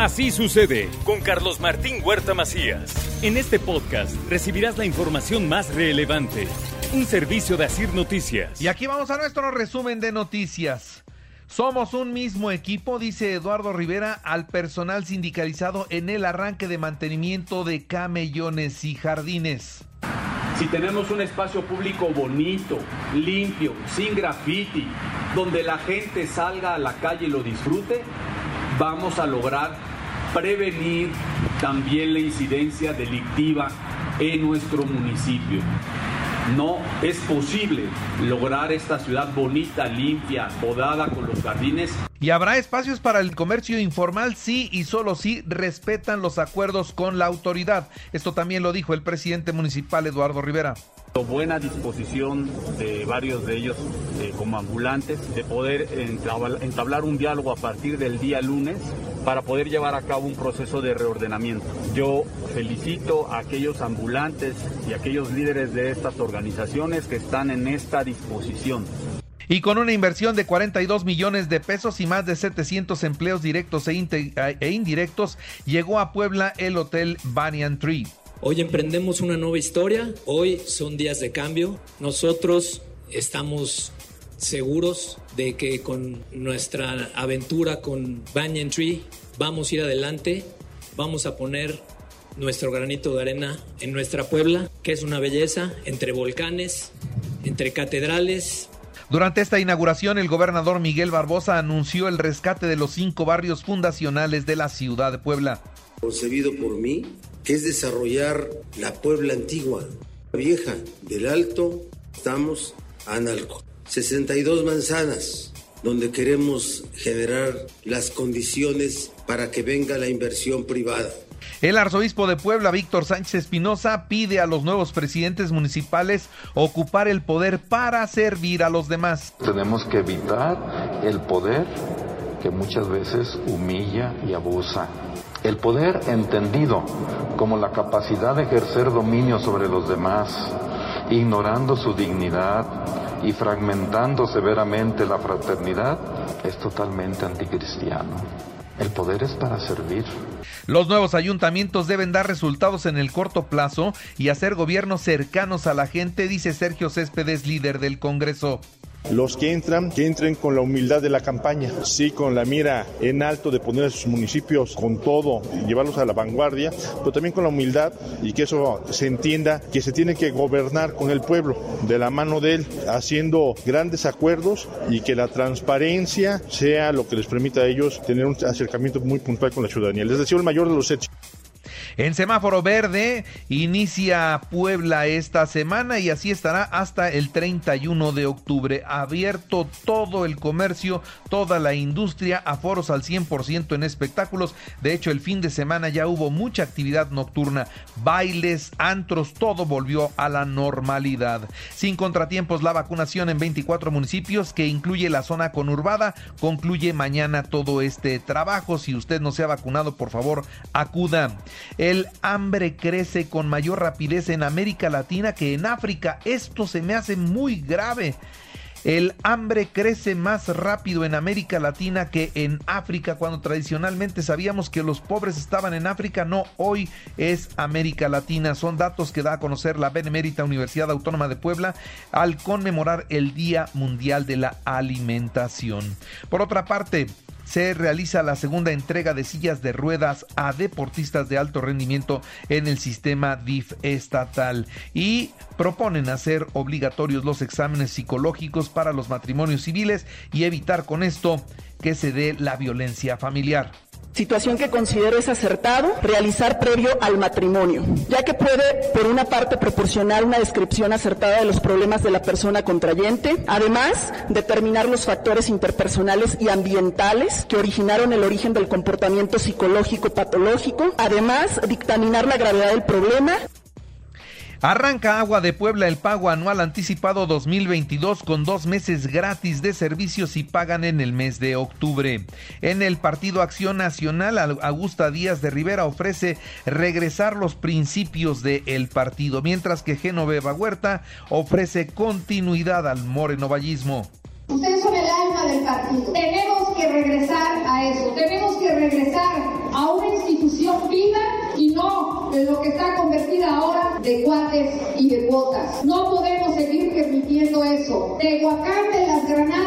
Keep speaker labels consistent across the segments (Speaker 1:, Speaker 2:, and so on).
Speaker 1: Así sucede con Carlos Martín Huerta Macías. En este podcast recibirás la información más relevante. Un servicio de Asir Noticias.
Speaker 2: Y aquí vamos a nuestro resumen de noticias. Somos un mismo equipo, dice Eduardo Rivera al personal sindicalizado en el arranque de mantenimiento de camellones y jardines.
Speaker 3: Si tenemos un espacio público bonito, limpio, sin graffiti, donde la gente salga a la calle y lo disfrute, vamos a lograr prevenir también la incidencia delictiva en nuestro municipio. No es posible lograr esta ciudad bonita, limpia, podada con los jardines.
Speaker 2: Y habrá espacios para el comercio informal sí y solo si respetan los acuerdos con la autoridad. Esto también lo dijo el presidente municipal Eduardo Rivera.
Speaker 3: Buena disposición de varios de ellos eh, como ambulantes de poder entablar un diálogo a partir del día lunes para poder llevar a cabo un proceso de reordenamiento. Yo felicito a aquellos ambulantes y aquellos líderes de estas organizaciones que están en esta disposición.
Speaker 2: Y con una inversión de 42 millones de pesos y más de 700 empleos directos e, e indirectos, llegó a Puebla el Hotel Banyan Tree.
Speaker 4: Hoy emprendemos una nueva historia, hoy son días de cambio. Nosotros estamos seguros de que con nuestra aventura con Banyan Tree vamos a ir adelante, vamos a poner nuestro granito de arena en nuestra Puebla, que es una belleza entre volcanes, entre catedrales.
Speaker 2: Durante esta inauguración, el gobernador Miguel Barbosa anunció el rescate de los cinco barrios fundacionales de la ciudad de Puebla.
Speaker 5: Concebido por mí, que es desarrollar la Puebla antigua, vieja, del Alto, estamos a Analco. 62 manzanas, donde queremos generar las condiciones para que venga la inversión privada.
Speaker 2: El arzobispo de Puebla, Víctor Sánchez Espinosa, pide a los nuevos presidentes municipales ocupar el poder para servir a los demás.
Speaker 6: Tenemos que evitar el poder que muchas veces humilla y abusa el poder entendido como la capacidad de ejercer dominio sobre los demás, ignorando su dignidad y fragmentando severamente la fraternidad, es totalmente anticristiano. El poder es para servir.
Speaker 2: Los nuevos ayuntamientos deben dar resultados en el corto plazo y hacer gobiernos cercanos a la gente, dice Sergio Céspedes, líder del Congreso.
Speaker 7: Los que entran, que entren con la humildad de la campaña, sí, con la mira en alto de poner a sus municipios con todo, llevarlos a la vanguardia, pero también con la humildad y que eso se entienda que se tiene que gobernar con el pueblo, de la mano de él, haciendo grandes acuerdos y que la transparencia sea lo que les permita a ellos tener un acercamiento muy puntual con la ciudadanía. Les deseo el mayor de los hechos.
Speaker 2: En semáforo verde inicia Puebla esta semana y así estará hasta el 31 de octubre. Abierto todo el comercio, toda la industria, aforos al 100% en espectáculos. De hecho, el fin de semana ya hubo mucha actividad nocturna, bailes, antros, todo volvió a la normalidad. Sin contratiempos, la vacunación en 24 municipios que incluye la zona conurbada concluye mañana todo este trabajo. Si usted no se ha vacunado, por favor, acuda. El hambre crece con mayor rapidez en América Latina que en África. Esto se me hace muy grave. El hambre crece más rápido en América Latina que en África, cuando tradicionalmente sabíamos que los pobres estaban en África. No, hoy es América Latina. Son datos que da a conocer la Benemérita Universidad Autónoma de Puebla al conmemorar el Día Mundial de la Alimentación. Por otra parte, se realiza la segunda entrega de sillas de ruedas a deportistas de alto rendimiento en el sistema DIF estatal y proponen hacer obligatorios los exámenes psicológicos para los matrimonios civiles y evitar con esto que se dé la violencia familiar.
Speaker 8: Situación que considero es acertado realizar previo al matrimonio, ya que puede, por una parte, proporcionar una descripción acertada de los problemas de la persona contrayente, además, determinar los factores interpersonales y ambientales que originaron el origen del comportamiento psicológico patológico, además, dictaminar la gravedad del problema
Speaker 2: Arranca Agua de Puebla el pago anual anticipado 2022 con dos meses gratis de servicios y pagan en el mes de octubre. En el Partido Acción Nacional, Augusta Díaz de Rivera ofrece regresar los principios del partido, mientras que Genoveva Huerta ofrece continuidad al morenovallismo.
Speaker 9: Ustedes son el alma del partido. Tenemos que regresar a eso. Tenemos que regresar a una institución viva y no en lo que está convertida ahora de cuates y de cuotas. No podemos seguir permitiendo eso. Tehuacán de las granadas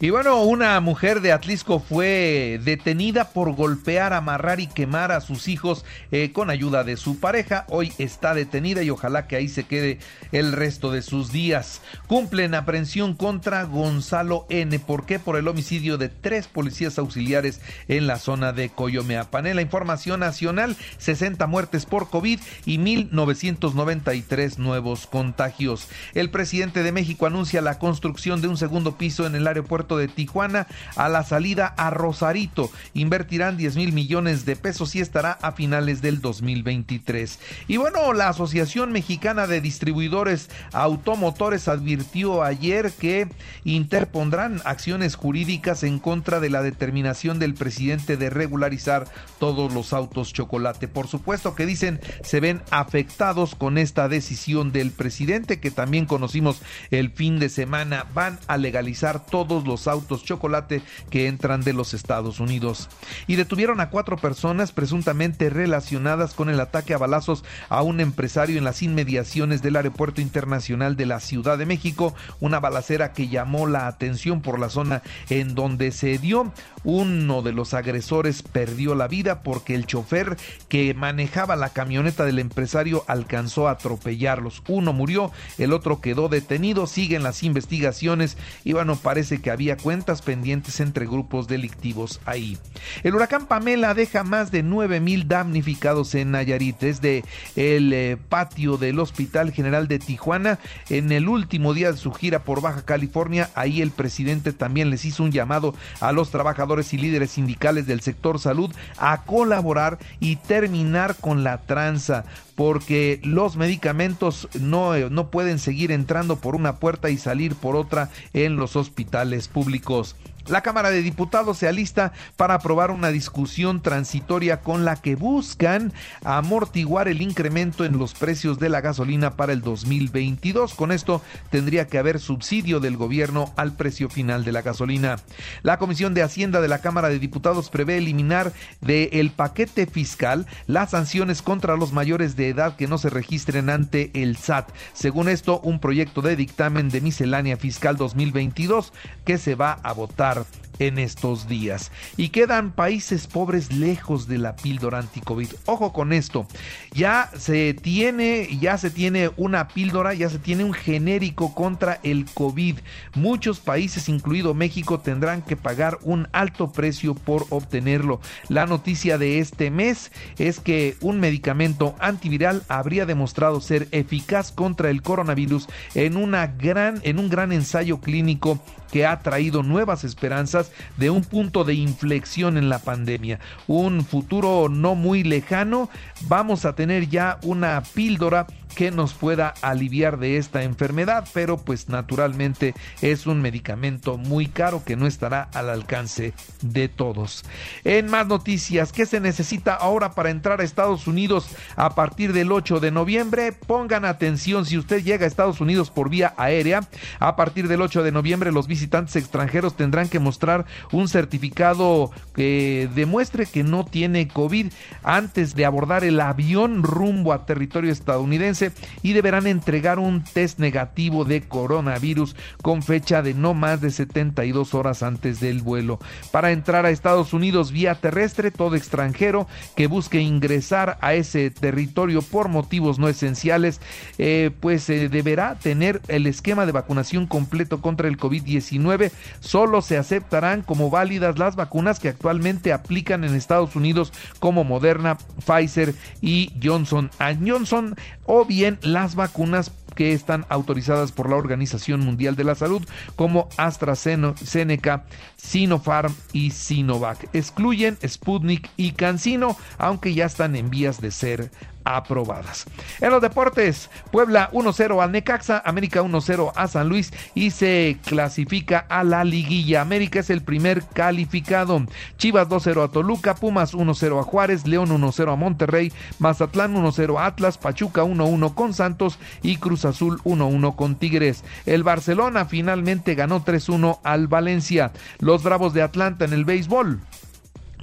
Speaker 2: y bueno, una mujer de Atlisco fue detenida por golpear, amarrar y quemar a sus hijos eh, con ayuda de su pareja. Hoy está detenida y ojalá que ahí se quede el resto de sus días. Cumplen aprehensión contra Gonzalo N. ¿Por qué? Por el homicidio de tres policías auxiliares en la zona de Coyomeapan. La información nacional, 60 muertes por COVID y 1.993 nuevos contagios. El presidente de México anuncia la construcción de un segundo piso en el aeropuerto de Tijuana a la salida a Rosarito. Invertirán 10 mil millones de pesos y estará a finales del 2023. Y bueno, la Asociación Mexicana de Distribuidores Automotores advirtió ayer que interpondrán acciones jurídicas en contra de la determinación del presidente de regularizar todos los autos chocolate. Por supuesto que dicen se ven afectados con esta decisión del presidente que también conocimos el fin de semana. Van a legalizar todos los autos chocolate que entran de los Estados Unidos. Y detuvieron a cuatro personas presuntamente relacionadas con el ataque a balazos a un empresario en las inmediaciones del Aeropuerto Internacional de la Ciudad de México, una balacera que llamó la atención por la zona en donde se dio. Uno de los agresores perdió la vida porque el chofer que manejaba la camioneta del empresario alcanzó a atropellarlos. Uno murió, el otro quedó detenido, siguen las investigaciones y bueno, parece que había cuentas pendientes entre grupos delictivos ahí. El huracán Pamela deja más de 9 mil damnificados en Nayarit desde el eh, patio del Hospital General de Tijuana. En el último día de su gira por Baja California, ahí el presidente también les hizo un llamado a los trabajadores y líderes sindicales del sector salud a colaborar y terminar con la tranza porque los medicamentos no, eh, no pueden seguir entrando por una puerta y salir por otra en los hospitales públicos. La Cámara de Diputados se alista para aprobar una discusión transitoria con la que buscan amortiguar el incremento en los precios de la gasolina para el 2022. Con esto tendría que haber subsidio del gobierno al precio final de la gasolina. La Comisión de Hacienda de la Cámara de Diputados prevé eliminar del paquete fiscal las sanciones contra los mayores de edad que no se registren ante el SAT. Según esto, un proyecto de dictamen de miscelánea fiscal 2022 que se va a votar Gerard en estos días. Y quedan países pobres lejos de la píldora anti-COVID. Ojo con esto. Ya se tiene, ya se tiene una píldora, ya se tiene un genérico contra el COVID. Muchos países, incluido México, tendrán que pagar un alto precio por obtenerlo. La noticia de este mes es que un medicamento antiviral habría demostrado ser eficaz contra el coronavirus en una gran en un gran ensayo clínico que ha traído nuevas esperanzas de un punto de inflexión en la pandemia. Un futuro no muy lejano, vamos a tener ya una píldora que nos pueda aliviar de esta enfermedad, pero pues naturalmente es un medicamento muy caro que no estará al alcance de todos. En más noticias, ¿qué se necesita ahora para entrar a Estados Unidos a partir del 8 de noviembre? Pongan atención, si usted llega a Estados Unidos por vía aérea, a partir del 8 de noviembre los visitantes extranjeros tendrán que mostrar un certificado que demuestre que no tiene COVID antes de abordar el avión rumbo a territorio estadounidense y deberán entregar un test negativo de coronavirus con fecha de no más de 72 horas antes del vuelo. Para entrar a Estados Unidos vía terrestre, todo extranjero que busque ingresar a ese territorio por motivos no esenciales, eh, pues deberá tener el esquema de vacunación completo contra el COVID-19. Solo se aceptarán como válidas las vacunas que actualmente aplican en Estados Unidos como Moderna, Pfizer y Johnson Johnson o las vacunas que están autorizadas por la Organización Mundial de la Salud como AstraZeneca, Sinopharm y Sinovac. Excluyen Sputnik y CanSino, aunque ya están en vías de ser aprobadas. En los deportes, Puebla 1-0 al Necaxa, América 1-0 a San Luis y se clasifica a la liguilla. América es el primer calificado. Chivas 2-0 a Toluca, Pumas 1-0 a Juárez, León 1-0 a Monterrey, Mazatlán 1-0 a Atlas, Pachuca 1-1 con Santos y Cruz Azul 1-1 con Tigres. El Barcelona finalmente ganó 3-1 al Valencia. Los Bravos de Atlanta en el béisbol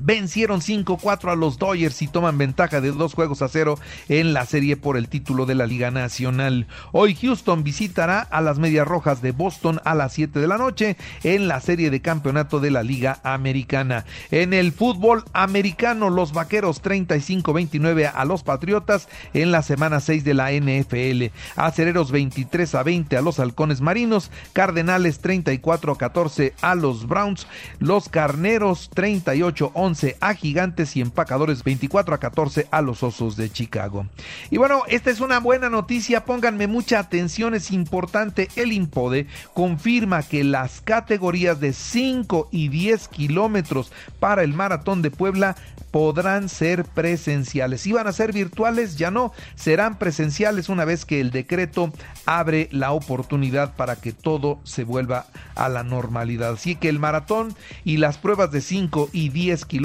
Speaker 2: vencieron 5-4 a los Dodgers y toman ventaja de dos juegos a cero en la serie por el título de la Liga Nacional. Hoy Houston visitará a las Medias Rojas de Boston a las 7 de la noche en la serie de campeonato de la Liga Americana. En el fútbol americano, los Vaqueros 35-29 a los Patriotas en la semana 6 de la NFL. Acereros 23 a 20 a los Halcones Marinos, Cardenales 34 a 14 a los Browns, los Carneros 38 11 a Gigantes y Empacadores 24 a 14 a los Osos de Chicago. Y bueno, esta es una buena noticia, pónganme mucha atención, es importante, el IMPODE confirma que las categorías de 5 y 10 kilómetros para el Maratón de Puebla podrán ser presenciales. Iban a ser virtuales, ya no, serán presenciales una vez que el decreto abre la oportunidad para que todo se vuelva a la normalidad. Así que el maratón y las pruebas de 5 y 10 kilómetros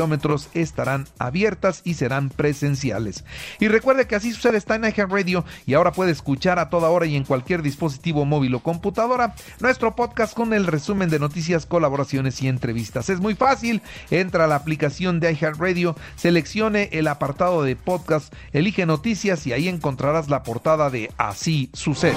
Speaker 2: estarán abiertas y serán presenciales. Y recuerde que así sucede está en Radio y ahora puede escuchar a toda hora y en cualquier dispositivo móvil o computadora nuestro podcast con el resumen de noticias, colaboraciones y entrevistas. Es muy fácil, entra a la aplicación de Radio seleccione el apartado de podcast, elige noticias y ahí encontrarás la portada de Así sucede.